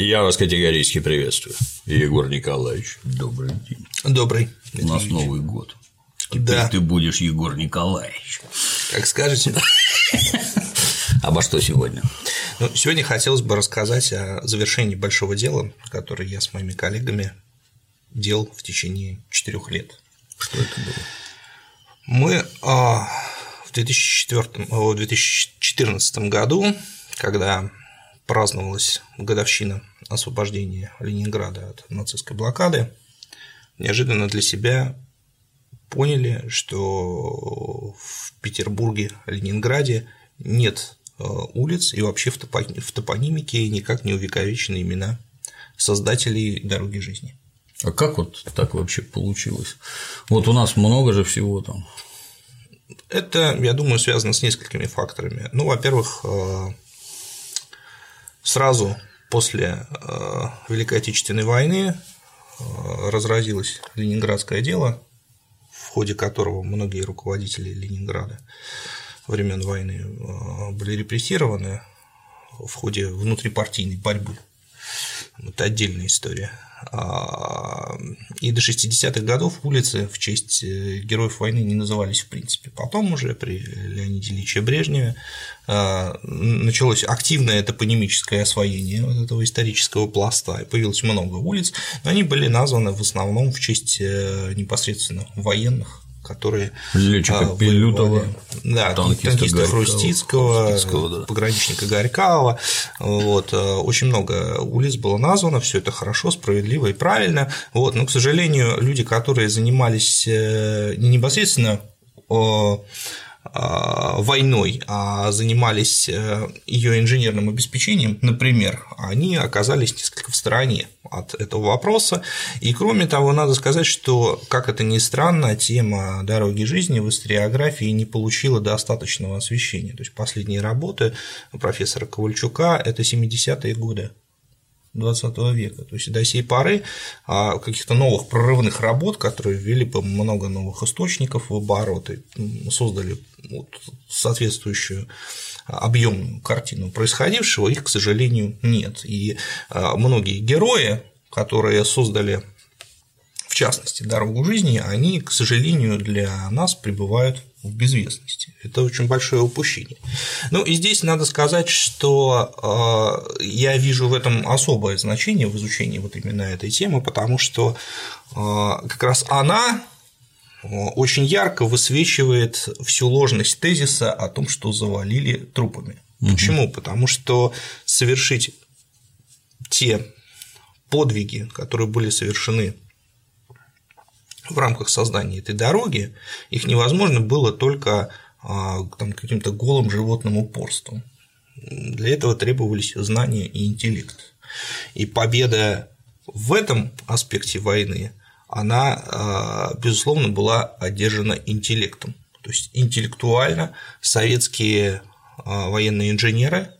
Я вас категорически приветствую. Егор Николаевич, добрый день. Добрый. У нас Новый год. Теперь Да. ты будешь Егор Николаевич. Как скажете. Обо что сегодня? Ну, сегодня хотелось бы рассказать о завершении большого дела, которое я с моими коллегами делал в течение четырех лет. Что это было? Мы а, в 2004, о, 2014 году, когда праздновалась годовщина освобождения Ленинграда от нацистской блокады, неожиданно для себя поняли, что в Петербурге, Ленинграде нет э, улиц и вообще в топо- в топонимике никак не увековечены имена создателей дороги жизни. А как вот так вообще получилось? Вот у нас много же всего там. Это, я думаю, связано с несколькими факторами. Ну, во-первых, э, сразу после э, Великой Отечественной войны э, разразилось Ленинградское дело, в ходе которого многие руководители Ленинграда времен войны э, были репрессированы в ходе внутрипартийной борьбы. Это отдельная история. А, И до 60-х годов улицы в честь э, героев войны не назывались в принципе. Потом уже при Леониде Ильиче Брежневе а, началось активное топонимическое освоение вот этого исторического пласта, и появилось много улиц, но они были названы в основном в честь э, непосредственно военных, которые Летчика а, Пилютова, да, танкиста танкиста Горького, Хрустицкого, Хрустицкого, да. пограничника Горького. Вот, э, очень много улиц было названо, все это хорошо, справедливо и правильно. Вот, но, к сожалению, люди, которые занимались э, не непосредственно войной, а занимались ее инженерным обеспечением, например, они оказались несколько в стороне от этого вопроса. И кроме того, надо сказать, что, как это ни странно, тема дороги жизни в историографии не получила достаточного освещения. То есть последние работы профессора Ковальчука – это 70-е годы 20 века. То есть до сей поры а, каких-то новых прорывных работ, которые ввели бы много новых источников в оборот создали вот соответствующую объемную картину происходившего, их, к сожалению, нет. И а, многие герои, которые создали в частности, дорогу жизни, они, к сожалению, для нас пребывают в безвестности. Это очень большое упущение. Ну и здесь надо сказать, что э, я вижу в этом особое значение в изучении вот именно этой темы, потому что э, как раз она э, очень ярко высвечивает всю ложность тезиса о том, что завалили трупами. Почему? Потому что совершить те подвиги, которые были совершены в рамках создания этой дороги, их невозможно было только а, там, каким-то голым животным упорством. Для этого требовались знания и интеллект. И победа в этом аспекте войны, она, а, безусловно, была одержана интеллектом. То есть интеллектуально советские а, военные инженеры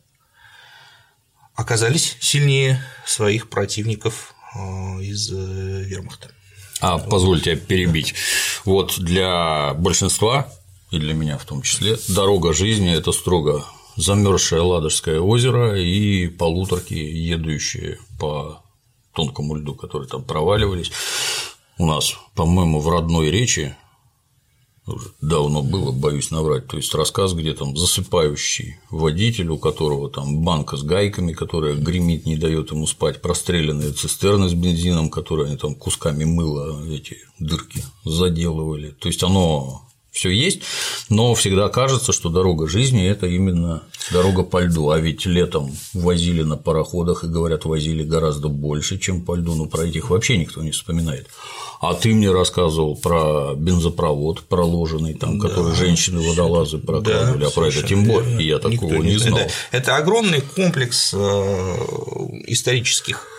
оказались сильнее своих противников из э, вермахта. А позвольте перебить. Вот для большинства, и для меня в том числе, дорога жизни – это строго замерзшее Ладожское озеро и полуторки, едущие по тонкому льду, которые там проваливались. У нас, по-моему, в родной речи уже давно было, боюсь наврать, то есть рассказ, где там засыпающий водитель, у которого там банка с гайками, которая гремит, не дает ему спать, простреленные цистерны с бензином, которые они там кусками мыла эти дырки заделывали. То есть оно все есть, но всегда кажется, что дорога жизни – это именно дорога по льду, а ведь летом возили на пароходах и, говорят, возили гораздо больше, чем по льду, но про этих вообще никто не вспоминает. А ты мне рассказывал про бензопровод проложенный, там, который женщины-водолазы прокладывали, а про это тем более, я такого не знал. Это, это огромный комплекс э, исторических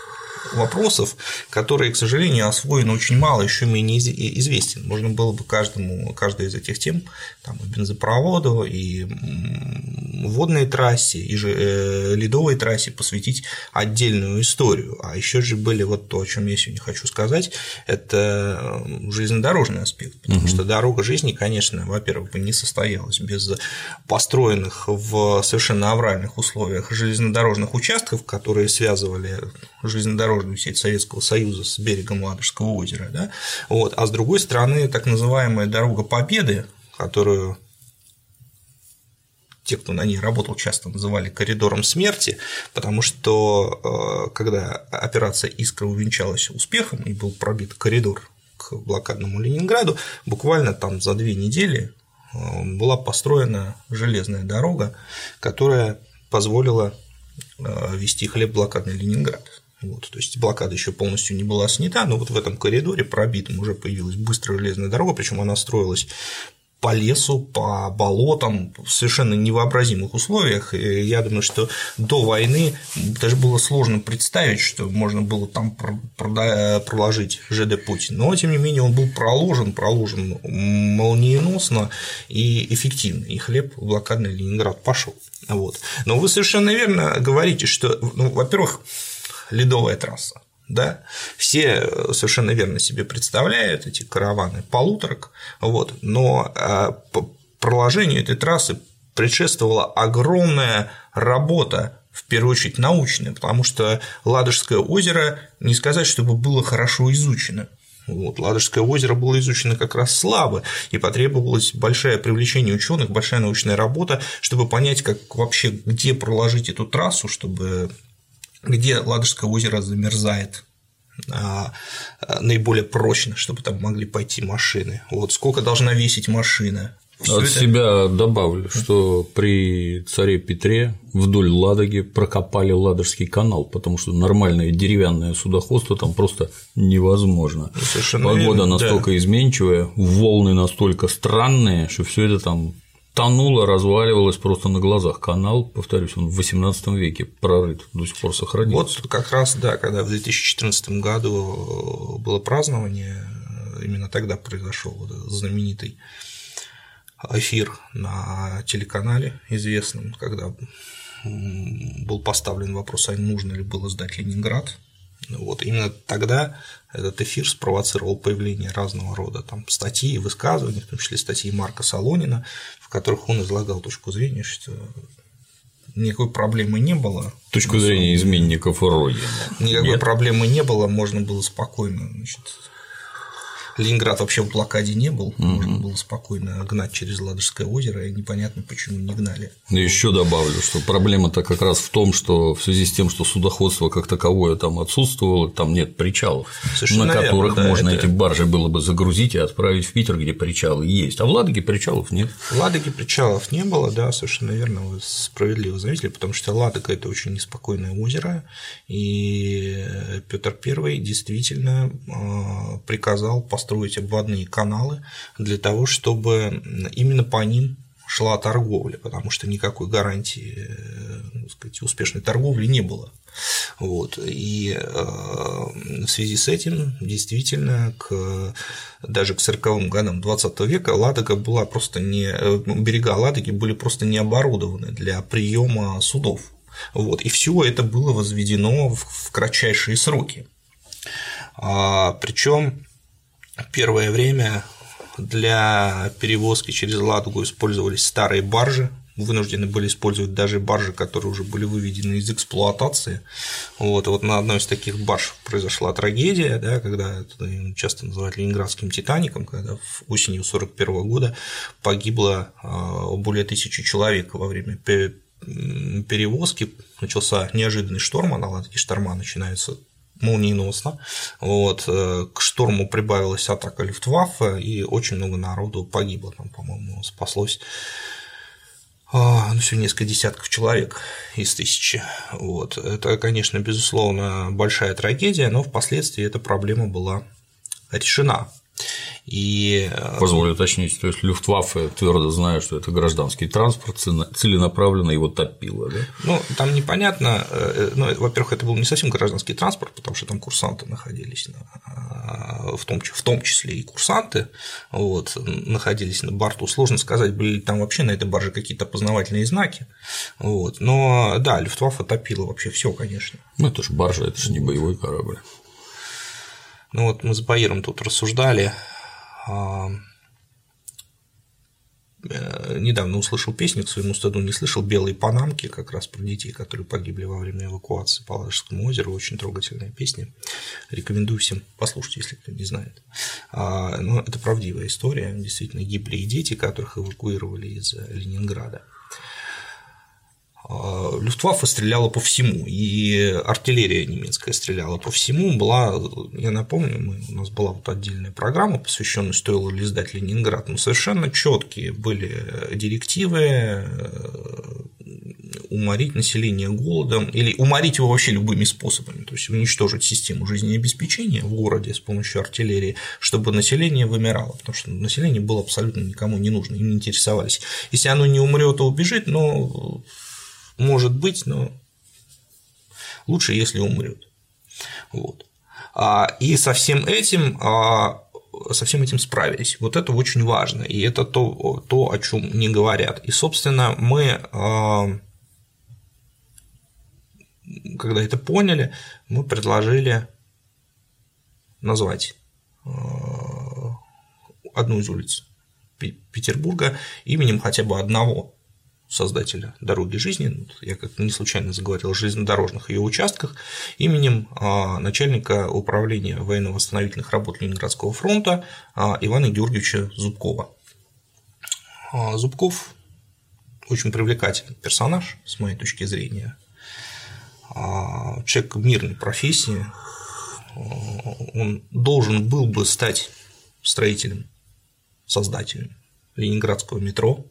вопросов, которые, к сожалению, освоены очень мало, еще менее из- известен. Можно было бы каждому, каждой из этих тем, там, и бензопроводу, и водной трассе и же, э, ледовой трассе посвятить отдельную историю. А еще же были вот то, о чем я сегодня хочу сказать, это железнодорожный аспект, потому угу. что дорога жизни, конечно, во-первых, бы не состоялась без построенных в совершенно авральных условиях железнодорожных участков, которые связывали железнодорожную сеть Советского Союза с берегом Ладожского озера, да? вот. а с другой стороны, так называемая дорога Победы, которую те, кто на ней работал, часто называли коридором смерти, потому что э, когда операция «Искра» увенчалась успехом и был пробит коридор к блокадному Ленинграду, буквально там за две недели э, была построена железная дорога, которая позволила э, вести хлеб блокадный Ленинград. Вот, то есть блокада еще полностью не была снята, но вот в этом коридоре пробитом уже появилась быстрая железная дорога, причем она строилась по лесу, по болотам в совершенно невообразимых условиях. И я думаю, что до войны даже было сложно представить, что можно было там проложить ЖД путь. Но, тем не менее, он был проложен, проложен молниеносно и эффективно. И хлеб в блокадный Ленинград пошел. Вот. Но вы совершенно верно говорите, что, ну, во-первых, ледовая трасса да, все совершенно верно себе представляют эти караваны полуторок, вот, но по проложению этой трассы предшествовала огромная работа в первую очередь научная, потому что Ладожское озеро не сказать, чтобы было хорошо изучено. Вот, Ладожское озеро было изучено как раз слабо, и потребовалось большое привлечение ученых, большая научная работа, чтобы понять, как вообще где проложить эту трассу, чтобы где Ладожское озеро замерзает а, а, наиболее прочно, чтобы там могли пойти машины. Вот сколько должна весить машина. Всё От это... себя добавлю, что при царе Петре вдоль Ладоги прокопали Ладожский канал, потому что нормальное деревянное судоходство там просто невозможно. Совершенно Погода верно, настолько да. изменчивая, волны настолько странные, что все это там тонуло, разваливалось просто на глазах. Канал, повторюсь, он в XVIII веке прорыт, до сих пор сохранился. Вот как раз, да, когда в 2014 году было празднование, именно тогда произошел вот знаменитый эфир на телеканале известном, когда был поставлен вопрос, а нужно ли было сдать Ленинград. Вот именно тогда этот эфир спровоцировал появление разного рода там, статей и высказываний, в том числе статьи Марка Солонина, в которых он излагал точку зрения, что никакой проблемы не было. Точку зрения изменников Родины. Никакой Нет? проблемы не было, можно было спокойно значит, Ленинград вообще в блокаде не был, угу. можно было спокойно гнать через Ладожское озеро, и непонятно, почему не гнали. Еще добавлю, что проблема-то как раз в том, что в связи с тем, что судоходство как таковое там отсутствовало, там нет причалов, Совершенно на которых да, можно это... эти баржи было бы загрузить и отправить в Питер, где причалы есть. А в Ладоге причалов нет. В Ладоге причалов не было, да, совершенно верно, вы справедливо заметили, потому что Ладога – это очень неспокойное озеро, и Петр I действительно а, приказал построить построить обводные каналы для того, чтобы именно по ним шла торговля, потому что никакой гарантии э, сказать, успешной торговли не было. Вот. И э, в связи с этим действительно к, даже к 40-м годам 20 века Ладога была просто не, э, берега Ладоги были просто не оборудованы для приема судов. Вот. И все это было возведено в кратчайшие сроки. А, причем Первое время для перевозки через Ладогу использовались старые баржи, вынуждены были использовать даже баржи, которые уже были выведены из эксплуатации. Вот, вот на одной из таких барж произошла трагедия, да, когда это часто называют ленинградским Титаником, когда в осенью 1941 года погибло а, более тысячи человек во время перевозки. Начался неожиданный шторм, а на Ладоге шторма начинаются молниеносно. Вот. Э, к шторму прибавилась атака Люфтваффе, и очень много народу погибло. Там, по-моему, спаслось а, ну, всего несколько десятков человек из тысячи. Вот. Это, конечно, безусловно, большая трагедия, но впоследствии эта проблема была решена. И... Позволю уточнить, то есть Люфтваффе твердо знает, что это гражданский транспорт, целенаправленно его топило, да? Ну, там непонятно, ну, во-первых, это был не совсем гражданский транспорт, потому что там курсанты находились, а, в том, в том числе и курсанты, вот, находились на борту. Сложно сказать, были ли там вообще на этой барже какие-то познавательные знаки, вот. Но да, Люфтваффе топило вообще все, конечно. Ну, это же баржа, это же не боевой корабль. Ну вот мы с Баиром тут рассуждали. А, э, недавно услышал песню к своему стыду, не слышал «Белые панамки», как раз про детей, которые погибли во время эвакуации по Ладожскому озеру, очень трогательная песня, рекомендую всем послушать, если кто не знает. А, ну, это правдивая история, действительно гибли и дети, которых эвакуировали из Ленинграда. А, Люфтваффе стреляла по всему, и артиллерия немецкая стреляла по всему. Была, я напомню, мы, у нас была вот отдельная программа, посвященная стоило ли сдать Ленинград, но совершенно четкие были директивы э, уморить население голодом или уморить его вообще любыми способами, то есть уничтожить систему жизнеобеспечения в городе с помощью артиллерии, чтобы население вымирало, потому что население было абсолютно никому не нужно, им не интересовались. Если оно не умрет, то убежит, но может быть, но лучше, если умрет. Вот. А, и со всем этим а, со всем этим справились. Вот это очень важно, и это то, то о чем не говорят. И, собственно, мы, а, когда это поняли, мы предложили назвать одну из улиц Петербурга именем хотя бы одного создателя «Дороги жизни», я как не случайно заговорил о железнодорожных ее участках, именем а, начальника управления военно-восстановительных работ Ленинградского фронта а, Ивана Георгиевича Зубкова. А, Зубков очень привлекательный персонаж, с моей точки зрения. Человек мирной профессии, он должен был бы стать строителем, создателем Ленинградского метро,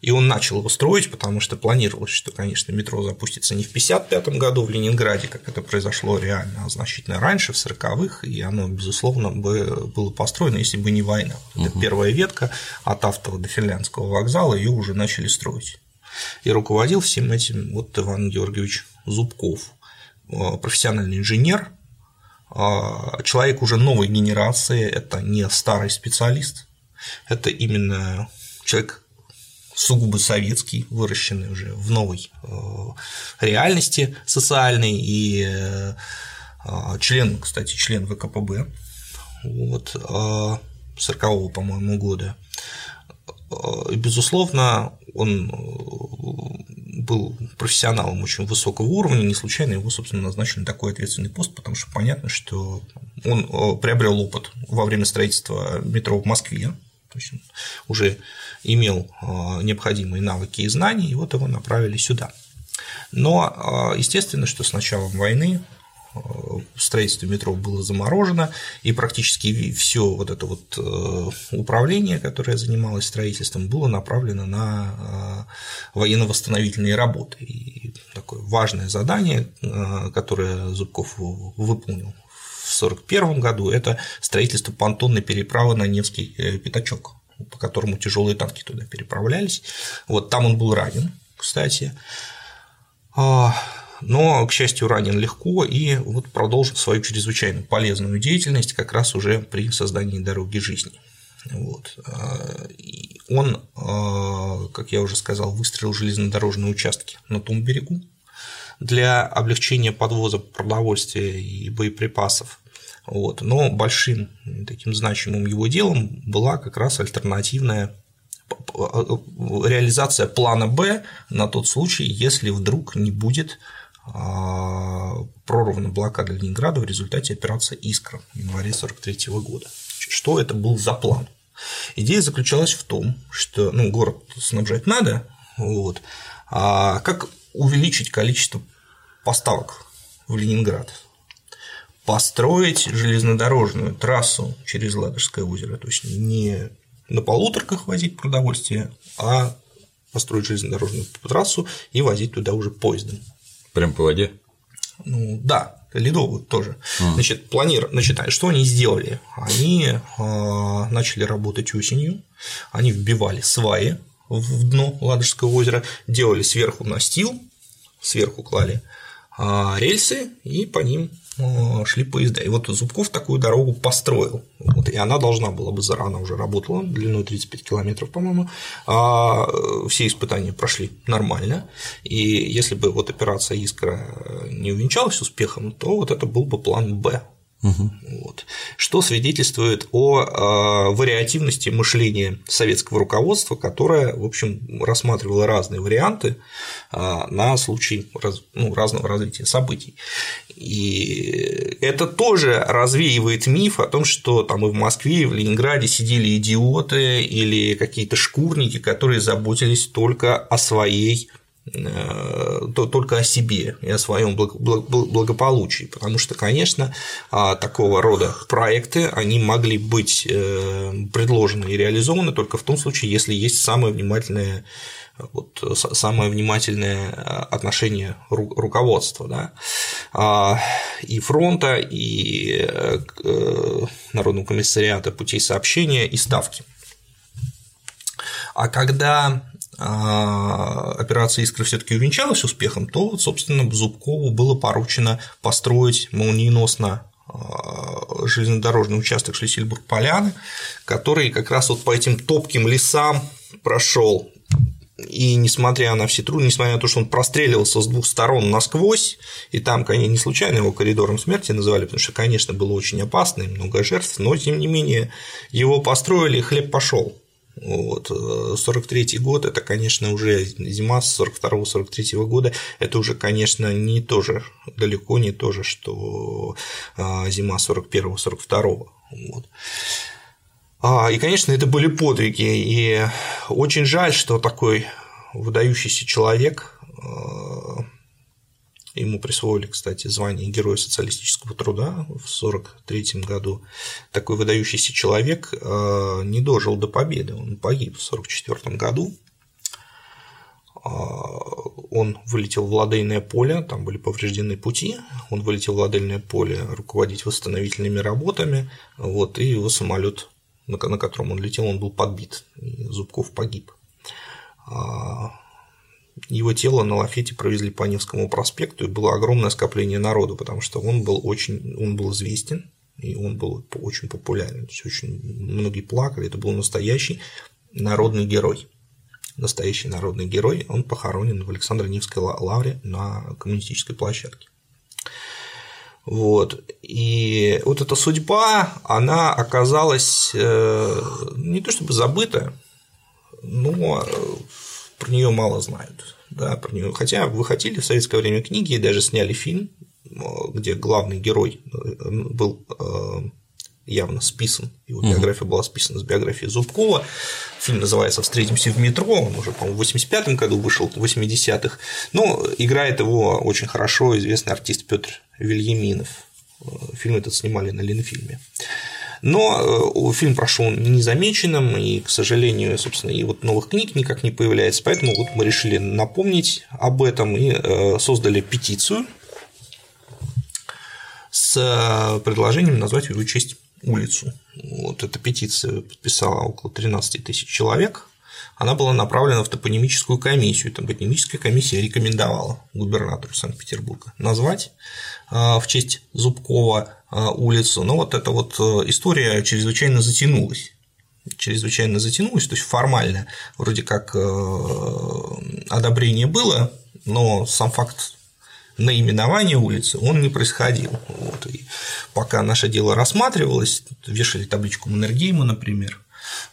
и он начал его строить, потому что планировалось, что, конечно, метро запустится не в 1955 году в Ленинграде, как это произошло реально, а значительно раньше, в 40-х, и оно, безусловно, бы было построено, если бы не война. Угу. Это первая ветка от Автова до Финляндского вокзала, ее уже начали строить. И руководил всем этим вот Иван Георгиевич Зубков, э, профессиональный инженер, э, человек уже новой генерации, это не старый специалист, это именно человек сугубо советский, выращенный уже в новой э, реальности социальной, и э, э, член, кстати, член ВКПБ, вот, 40-го, по-моему, года. И, безусловно, он был профессионалом очень высокого уровня, не случайно его, собственно, назначили на такой ответственный пост, потому что понятно, что он приобрел опыт во время строительства метро в Москве, то есть он уже имел а, необходимые навыки и знания, и вот его направили сюда. Но а, естественно, что с началом войны а, строительство метро было заморожено, и практически все вот это вот э, управление, которое занималось строительством, было направлено на военно-восстановительные работы. И такое важное задание, которое Зубков выполнил в 1941 году, это строительство понтонной переправы на Невский э, пятачок по которому тяжелые танки туда переправлялись. Вот там он был ранен, кстати. А, но, к счастью, ранен легко и вот продолжил свою чрезвычайно полезную деятельность как раз уже при создании дороги жизни. Вот. А, он, а, как я уже сказал, выстроил железнодорожные участки на том берегу для облегчения подвоза продовольствия и боеприпасов вот. Но большим таким значимым его делом была как раз альтернативная реализация плана Б на тот случай, если вдруг не будет а, прорвана блокада Ленинграда в результате операции «Искра» в январе 1943 года. Что это был за план? Идея заключалась в том, что ну, город снабжать надо, вот, а как увеличить количество поставок в Ленинград построить железнодорожную трассу через Ладожское озеро, то есть не на полуторках возить продовольствие, а построить железнодорожную трассу и возить туда уже поездом. Прям по воде? Ну да, ледовую тоже. А. Значит, планир... Значит, что они сделали? Они э, начали работать осенью, они вбивали сваи в дно Ладожского озера, делали сверху настил, сверху клали а, рельсы и по ним а, шли поезда. И вот Зубков такую дорогу построил. Вот, и она должна была бы зарано уже работала, длиной 35 километров, по-моему. А все испытания прошли нормально. И если бы вот операция Искра не увенчалась успехом, то вот это был бы план Б. Угу. Вот. Что свидетельствует о э, вариативности мышления советского руководства, которое, в общем, рассматривало разные варианты э, на случай раз, ну, разного развития событий. И это тоже развеивает миф о том, что там и в Москве, и в Ленинграде сидели идиоты или какие-то шкурники, которые заботились только о своей Э, только о себе и о своем благополучии, потому что, конечно, а, такого рода проекты, они могли быть э, предложены и реализованы только в том случае, если есть самое внимательное вот, самое внимательное отношение руководства да, а, и фронта, и э, Народного комиссариата путей сообщения, и ставки. А когда а, операция «Искра» все таки увенчалась успехом, то, собственно, Зубкову было поручено построить молниеносно а, железнодорожный участок Шлиссельбург-Поляны, который как раз вот по этим топким лесам прошел и несмотря на все трудности, несмотря на то, что он простреливался с двух сторон насквозь, и там, конечно, не случайно его коридором смерти называли, потому что, конечно, было очень опасно и много жертв, но, тем не менее, его построили, и хлеб пошел. Вот. 43 э, год это, конечно, уже зима с 42-43 года, это уже, конечно, не то же, далеко не то же, что э, зима 41-42. Вот. А, и, конечно, это были подвиги, и очень жаль, что такой выдающийся человек э, Ему присвоили, кстати, звание Героя социалистического труда в 1943 году. Такой выдающийся человек э, не дожил до победы, он погиб в 1944 году. Э, он вылетел в ладейное поле, там были повреждены пути, он вылетел в ладейное поле руководить восстановительными работами, вот, и его самолет, на котором он летел, он был подбит, и Зубков погиб. Его тело на лафете провезли по Невскому проспекту, и было огромное скопление народу, потому что он был очень, он был известен, и он был очень популярен. То есть очень многие плакали, это был настоящий народный герой. Настоящий народный герой, он похоронен в Александро-Невской лавре на коммунистической площадке. Вот. И вот эта судьба, она оказалась э, не то чтобы забыта, но про нее мало знают. Да, про нее. Хотя выходили в советское время книги и даже сняли фильм, где главный герой э, был э, явно списан, его биография была списана с биографии Зубкова. Фильм называется «Встретимся в метро», он уже, по-моему, в 85 году вышел, в 80-х. Но играет его очень хорошо известный артист Петр Вильяминов. Э, фильм этот снимали на Ленфильме. Но э, фильм прошел незамеченным, и, к сожалению, собственно, и вот новых книг никак не появляется, поэтому вот мы решили напомнить об этом и э, создали петицию с э, предложением назвать в его честь улицу. Вот эта петиция подписала около 13 тысяч человек. Она была направлена в топонимическую комиссию. Топонимическая комиссия рекомендовала губернатору Санкт-Петербурга назвать в честь Зубкова а, улицу. Но вот эта вот э, история чрезвычайно затянулась чрезвычайно затянулась, то есть формально вроде как э, одобрение было, но сам факт наименования улицы он не происходил. Вот. И пока наше дело рассматривалось, вешали табличку Маннергейма, например,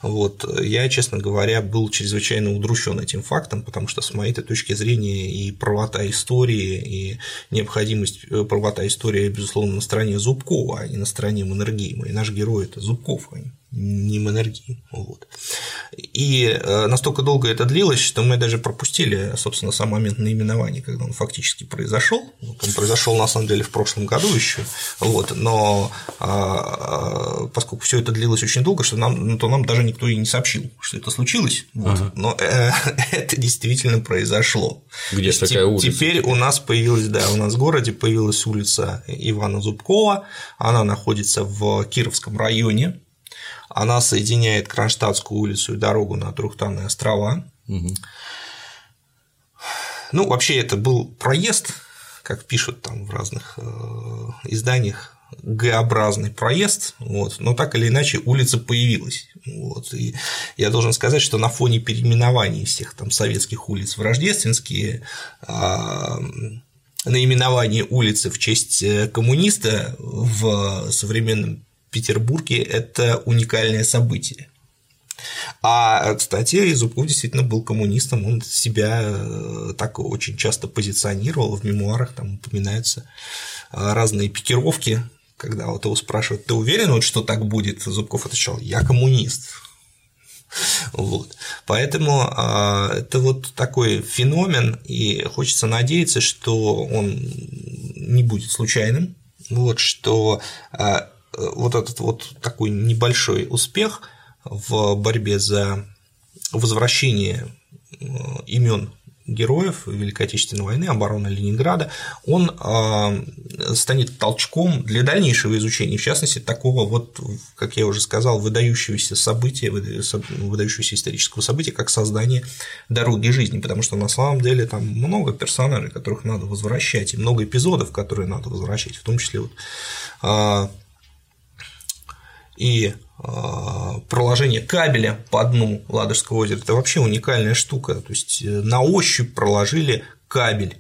вот. Я, честно говоря, был чрезвычайно удручен этим фактом, потому что, с моей точки зрения, и правота истории, и необходимость э, правота истории, безусловно, на стороне Зубкова, а не на стороне Маннергейма. И наш герой – это Зубков, а Минэнергии. Вот. И э, настолько долго это длилось, что мы даже пропустили, собственно, сам момент наименования, когда он фактически произошел. Вот он произошел на самом деле в прошлом году еще, вот, но а, а, поскольку все это длилось очень долго, что нам, ну, то нам даже никто и не сообщил, что это случилось. Вот, ага. Но э, это действительно произошло. Где есть такая улица? Теперь у нас появилась, да, у нас в городе появилась улица Ивана Зубкова, она находится в Кировском районе, она соединяет Кронштадтскую улицу и дорогу на Трухтанные острова. Угу. Ну, вообще это был проезд, как пишут там в разных э, изданиях, Г-образный проезд, вот, но так или иначе улица появилась. Вот, и я должен сказать, что на фоне переименований всех там советских улиц в рождественские а, наименование улицы в честь э, коммуниста в современном Петербурге это уникальное событие. А, кстати, Зубков действительно был коммунистом, он себя э, так очень часто позиционировал, в мемуарах там упоминаются э, разные пикировки, когда вот его спрашивают, ты уверен, вот, что так будет? Зубков отвечал, я коммунист. Вот. Поэтому а, это вот такой феномен, и хочется надеяться, что он не будет случайным, вот, что а, вот этот вот такой небольшой успех в борьбе за возвращение э, имен героев Великой Отечественной войны, обороны Ленинграда, он э, станет толчком для дальнейшего изучения, в частности, такого вот, как я уже сказал, выдающегося события, выдающегося исторического события, как создание дороги жизни, потому что на самом деле там много персонажей, которых надо возвращать, и много эпизодов, которые надо возвращать, в том числе вот а, и а, проложение кабеля по дну Ладожского озера – это вообще уникальная штука. То есть э, на ощупь проложили кабель.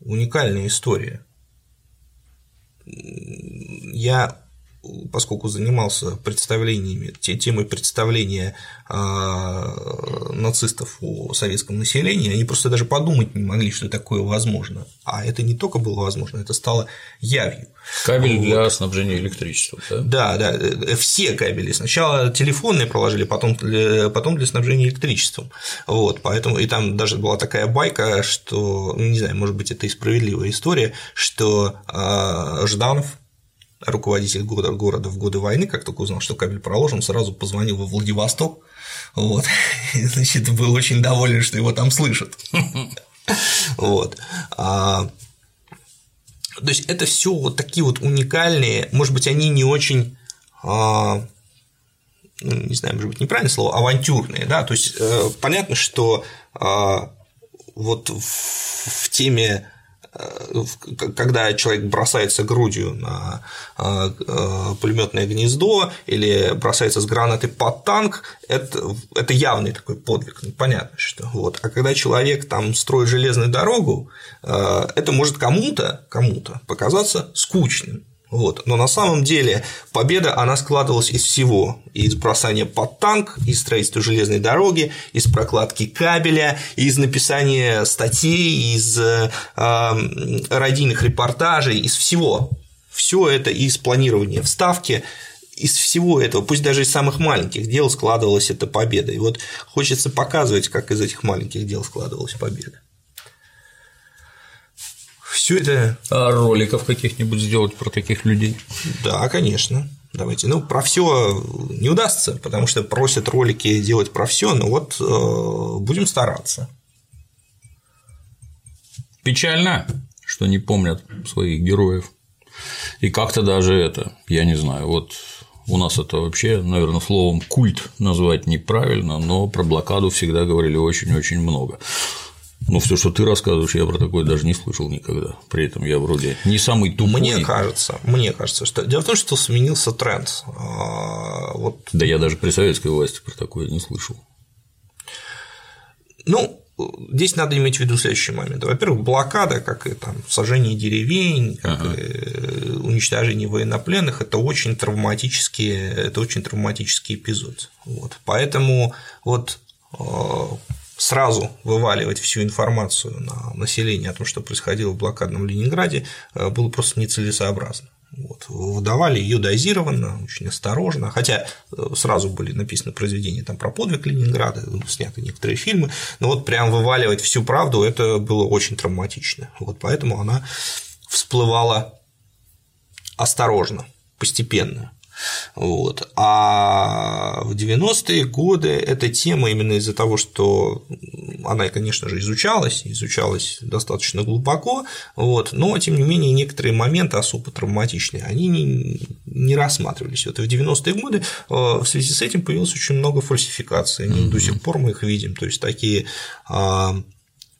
Уникальная история. Я поскольку занимался представлениями, темой представления а, нацистов о советском населении, они просто даже подумать не могли, что такое возможно. А это не только было возможно, это стало явью. Кабель вот. для снабжения электричеством, да? Да, да, э, все кабели. Сначала телефонные проложили, потом для, потом для снабжения электричеством. Вот, поэтому и там даже была такая байка, что, ну, не знаю, может быть, это и справедливая история, что э, Жданов руководитель города, города в годы войны, как только узнал, что кабель проложен, сразу позвонил во Владивосток, вот, и, значит, был очень доволен, что его там слышат. Вот. А, то есть это все вот такие вот уникальные, может быть, они не очень а, ну, не знаю, может быть, неправильное слово, авантюрные, да, то есть э, понятно, что а, вот в теме Э, когда человек бросается грудью на э, э, пулеметное гнездо или бросается с гранатой под танк, это, это явный такой подвиг, ну, понятно, что вот. А когда человек там строит железную дорогу, это может кому-то, кому-то показаться скучным, вот. Но на самом деле победа, она складывалась из всего. Из бросания под танк, из строительства железной дороги, из прокладки кабеля, из написания статей, из э, радийных репортажей, из всего. Все это из планирования вставки, из всего этого, пусть даже из самых маленьких дел складывалась эта победа. И вот хочется показывать, как из этих маленьких дел складывалась победа все это. А роликов каких-нибудь сделать про таких людей? Да, конечно. Давайте. Ну, про все не удастся, потому что просят ролики делать про все, но вот э, будем стараться. Печально, что не помнят своих героев. И как-то даже это, я не знаю, вот у нас это вообще, наверное, словом культ назвать неправильно, но про блокаду всегда говорили очень-очень много. Ну, все, что ты рассказываешь, я про такое даже не слышал никогда. При этом я вроде не самый тупой. Мне кажется, мне кажется, что дело в том, что сменился тренд. А, вот... Да я даже при советской власти про такое не слышал. Ну, здесь надо иметь в виду следующий момент. Во-первых, блокада, как и там сожжение деревень, как ага. и уничтожение военнопленных, это очень травматический, это очень травматический эпизод. Вот. Поэтому вот а, сразу вываливать всю информацию на население о том, что происходило в блокадном Ленинграде, э, было просто нецелесообразно. Вот. Выдавали ее дозированно, очень осторожно, хотя э, сразу были написаны произведения там про подвиг Ленинграда, сняты некоторые фильмы, но вот прям вываливать всю правду это было очень травматично. Вот поэтому она всплывала осторожно, постепенно. Вот. А в 90-е годы эта тема именно из-за того, что она, конечно же, изучалась, изучалась достаточно глубоко, вот, но, тем не менее, некоторые моменты особо травматичные, они не, не рассматривались. Вот в 90-е годы э, в связи с этим появилось очень много фальсификаций, mm-hmm. до сих пор мы их видим, то есть такие а,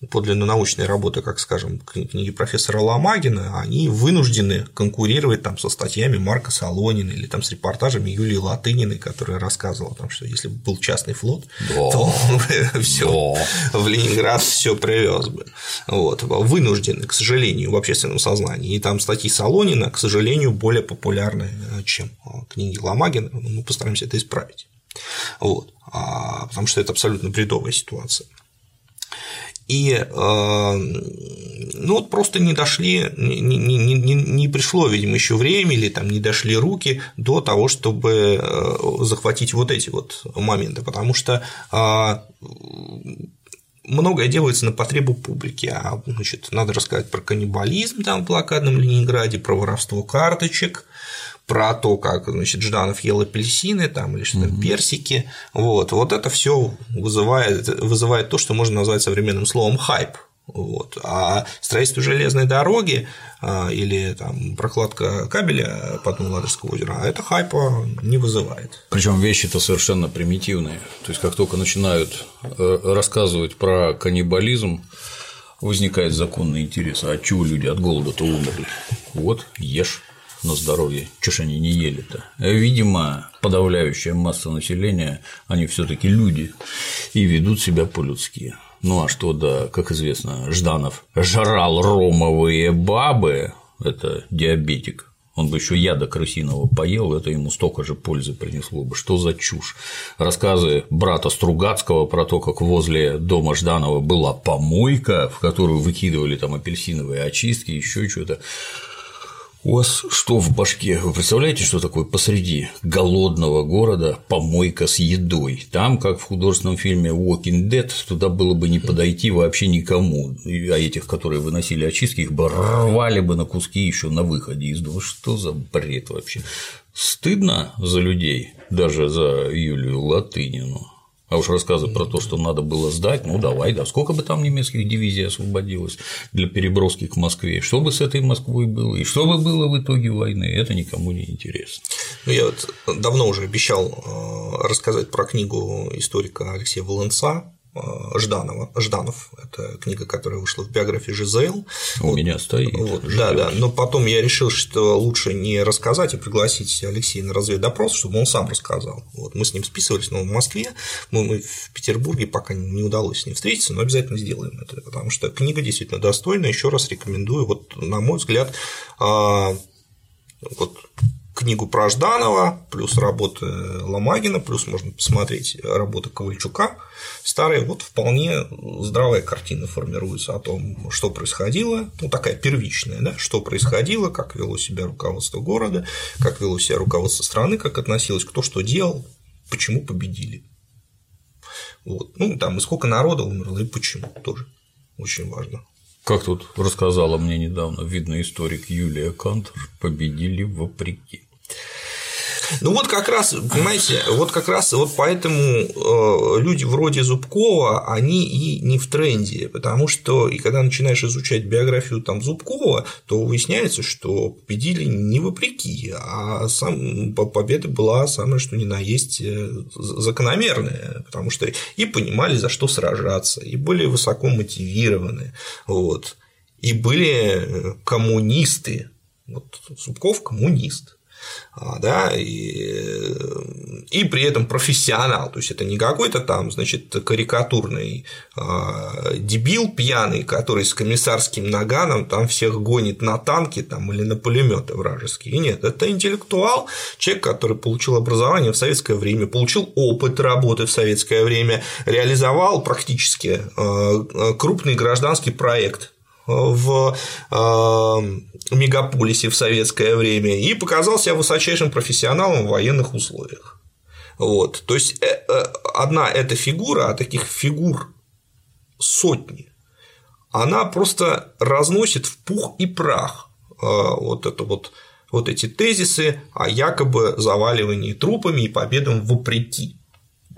подлинно научные работы, как, скажем, книги профессора Ломагина, они вынуждены конкурировать там со статьями Марка Солонина или там с репортажами Юлии Латыниной, которая рассказывала, там, что если бы был частный флот, да. то все да. в Ленинград все привез бы. Вот. Вынуждены, к сожалению, в общественном сознании. И там статьи Солонина, к сожалению, более популярны, чем книги Ломагина. Мы постараемся это исправить. Вот. А, потому что это абсолютно бредовая ситуация. И э, ну вот просто не дошли, не, не, не, не пришло, видимо, еще время или там не дошли руки до того, чтобы э, захватить вот эти вот моменты, потому что а, многое делается на потребу публики, а значит, надо рассказать про каннибализм там в блокадном Ленинграде, про воровство карточек, про то, как значит, Жданов ел апельсины там, или что-то угу. персики. Вот. вот это все вызывает, вызывает то, что можно назвать современным словом хайп. Вот. А строительство железной дороги а, или там, прокладка кабеля по дну Ладожского озера, это хайпа не вызывает. Причем вещи-то совершенно примитивные. То есть, как только начинают э, рассказывать про каннибализм, возникает законный интерес. А чего люди от голода-то умерли? Вот, ешь на здоровье. Чего ж они не ели-то? Видимо, подавляющая масса населения, они все таки люди и ведут себя по-людски. Ну а что, да, как известно, Жданов жрал ромовые бабы, это диабетик, он бы еще яда крысиного поел, это ему столько же пользы принесло бы. Что за чушь? Рассказы брата Стругацкого про то, как возле дома Жданова была помойка, в которую выкидывали там апельсиновые очистки, еще что-то. У вас что в башке? Вы представляете, что такое посреди голодного города помойка с едой? Там, как в художественном фильме Walking Dead, туда было бы не подойти вообще никому. А этих, которые выносили очистки, их бы рвали бы на куски еще на выходе из дома. Что за бред вообще? Стыдно за людей, даже за Юлию Латынину. А уж рассказы про то, что надо было сдать, ну давай, да, сколько бы там немецких дивизий освободилось для переброски к Москве, что бы с этой Москвой было, и что бы было в итоге войны, это никому не интересно. Ну, я вот давно уже обещал э, рассказать про книгу историка Алексея Волынца Жданова. Жданов – это книга, которая вышла в биографии Жизел. У вот, меня стоит. Вот, да, да. Но потом я решил, что лучше не рассказать, а пригласить Алексея на разведдопрос, чтобы он сам рассказал. Вот, мы с ним списывались, но в Москве, мы, мы в Петербурге пока не удалось с ним встретиться, но обязательно сделаем это, потому что книга действительно достойная. Еще раз рекомендую. Вот, на мой взгляд, а, вот книгу про Жданова, плюс работы Ломагина, плюс можно посмотреть работы Ковальчука старые, вот вполне здравая картина формируется о том, что происходило, ну такая первичная, да, что происходило, как вело себя руководство города, как вело себя руководство страны, как относилось, кто что делал, почему победили. Вот. Ну, там и сколько народа умерло, и почему тоже очень важно. Как тут рассказала мне недавно видный историк Юлия Кантер, победили вопреки. Ну вот как раз, понимаете, вот как раз вот поэтому э, люди вроде Зубкова, они и не в тренде, потому что и когда начинаешь изучать биографию там Зубкова, то выясняется, что победили не вопреки, а сам победа была самое что ни на есть э, закономерная, потому что и понимали, за что сражаться, и были высоко мотивированы, вот, и были э, коммунисты, вот Зубков коммунист, да, и, и при этом профессионал, то есть это не какой-то там, значит, карикатурный а, дебил пьяный, который с комиссарским наганом там всех гонит на танки там, или на пулеметы вражеские. Нет, это интеллектуал, человек, который получил образование в советское время, получил опыт работы в советское время, реализовал практически а, крупный гражданский проект в э, мегаполисе в советское время и показал себя высочайшим профессионалом в военных условиях. Вот. То есть э, одна эта фигура, а таких фигур сотни, она просто разносит в пух и прах вот это вот вот эти тезисы о якобы заваливании трупами и победам вопреки.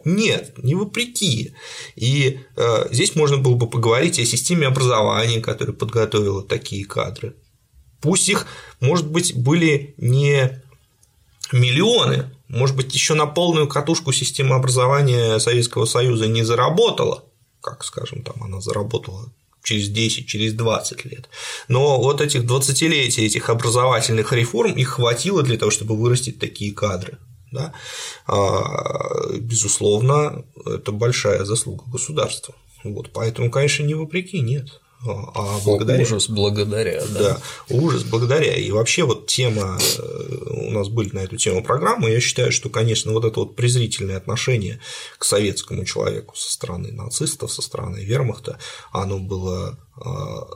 Нет, не вопреки. И э, здесь можно было бы поговорить о системе образования, которая подготовила такие кадры. Пусть их, может быть, были не миллионы, может быть, еще на полную катушку система образования Советского Союза не заработала, как, скажем, там она заработала через 10, через 20 лет. Но вот этих 20-летий этих образовательных реформ их хватило для того, чтобы вырастить такие кадры. Да? А, безусловно, это большая заслуга государства. Вот, поэтому, конечно, не вопреки, нет а благодаря. Ужас благодаря, да. Да, ужас благодаря. И вообще вот тема, э, у нас были на эту тему программы, я считаю, что, конечно, вот это вот презрительное отношение к советскому человеку со стороны нацистов, со стороны вермахта, оно было а,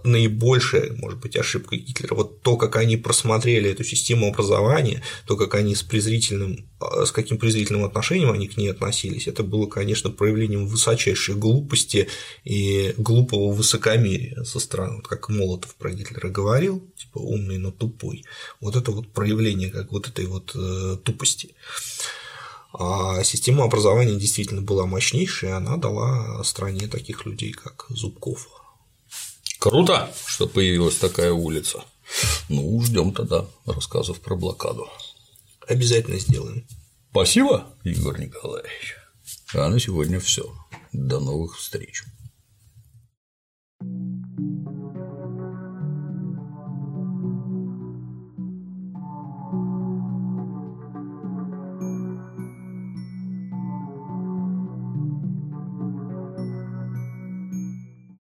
наибольшая, может быть, ошибка Гитлера. Вот то, как они просмотрели эту систему образования, то, как они с презрительным, а, с каким презрительным отношением они к ней относились, это было, конечно, проявлением высочайшей глупости и глупого высокомерия со стороны, вот как Молотов про Гитлера говорил, типа умный, но тупой. Вот это вот проявление как вот этой вот э, тупости. А система образования действительно была мощнейшая, и она дала стране таких людей, как Зубков, Круто, что появилась такая улица. Ну, ждем тогда рассказов про блокаду. Обязательно сделаем. Спасибо, Егор Николаевич. А на сегодня все. До новых встреч. thank you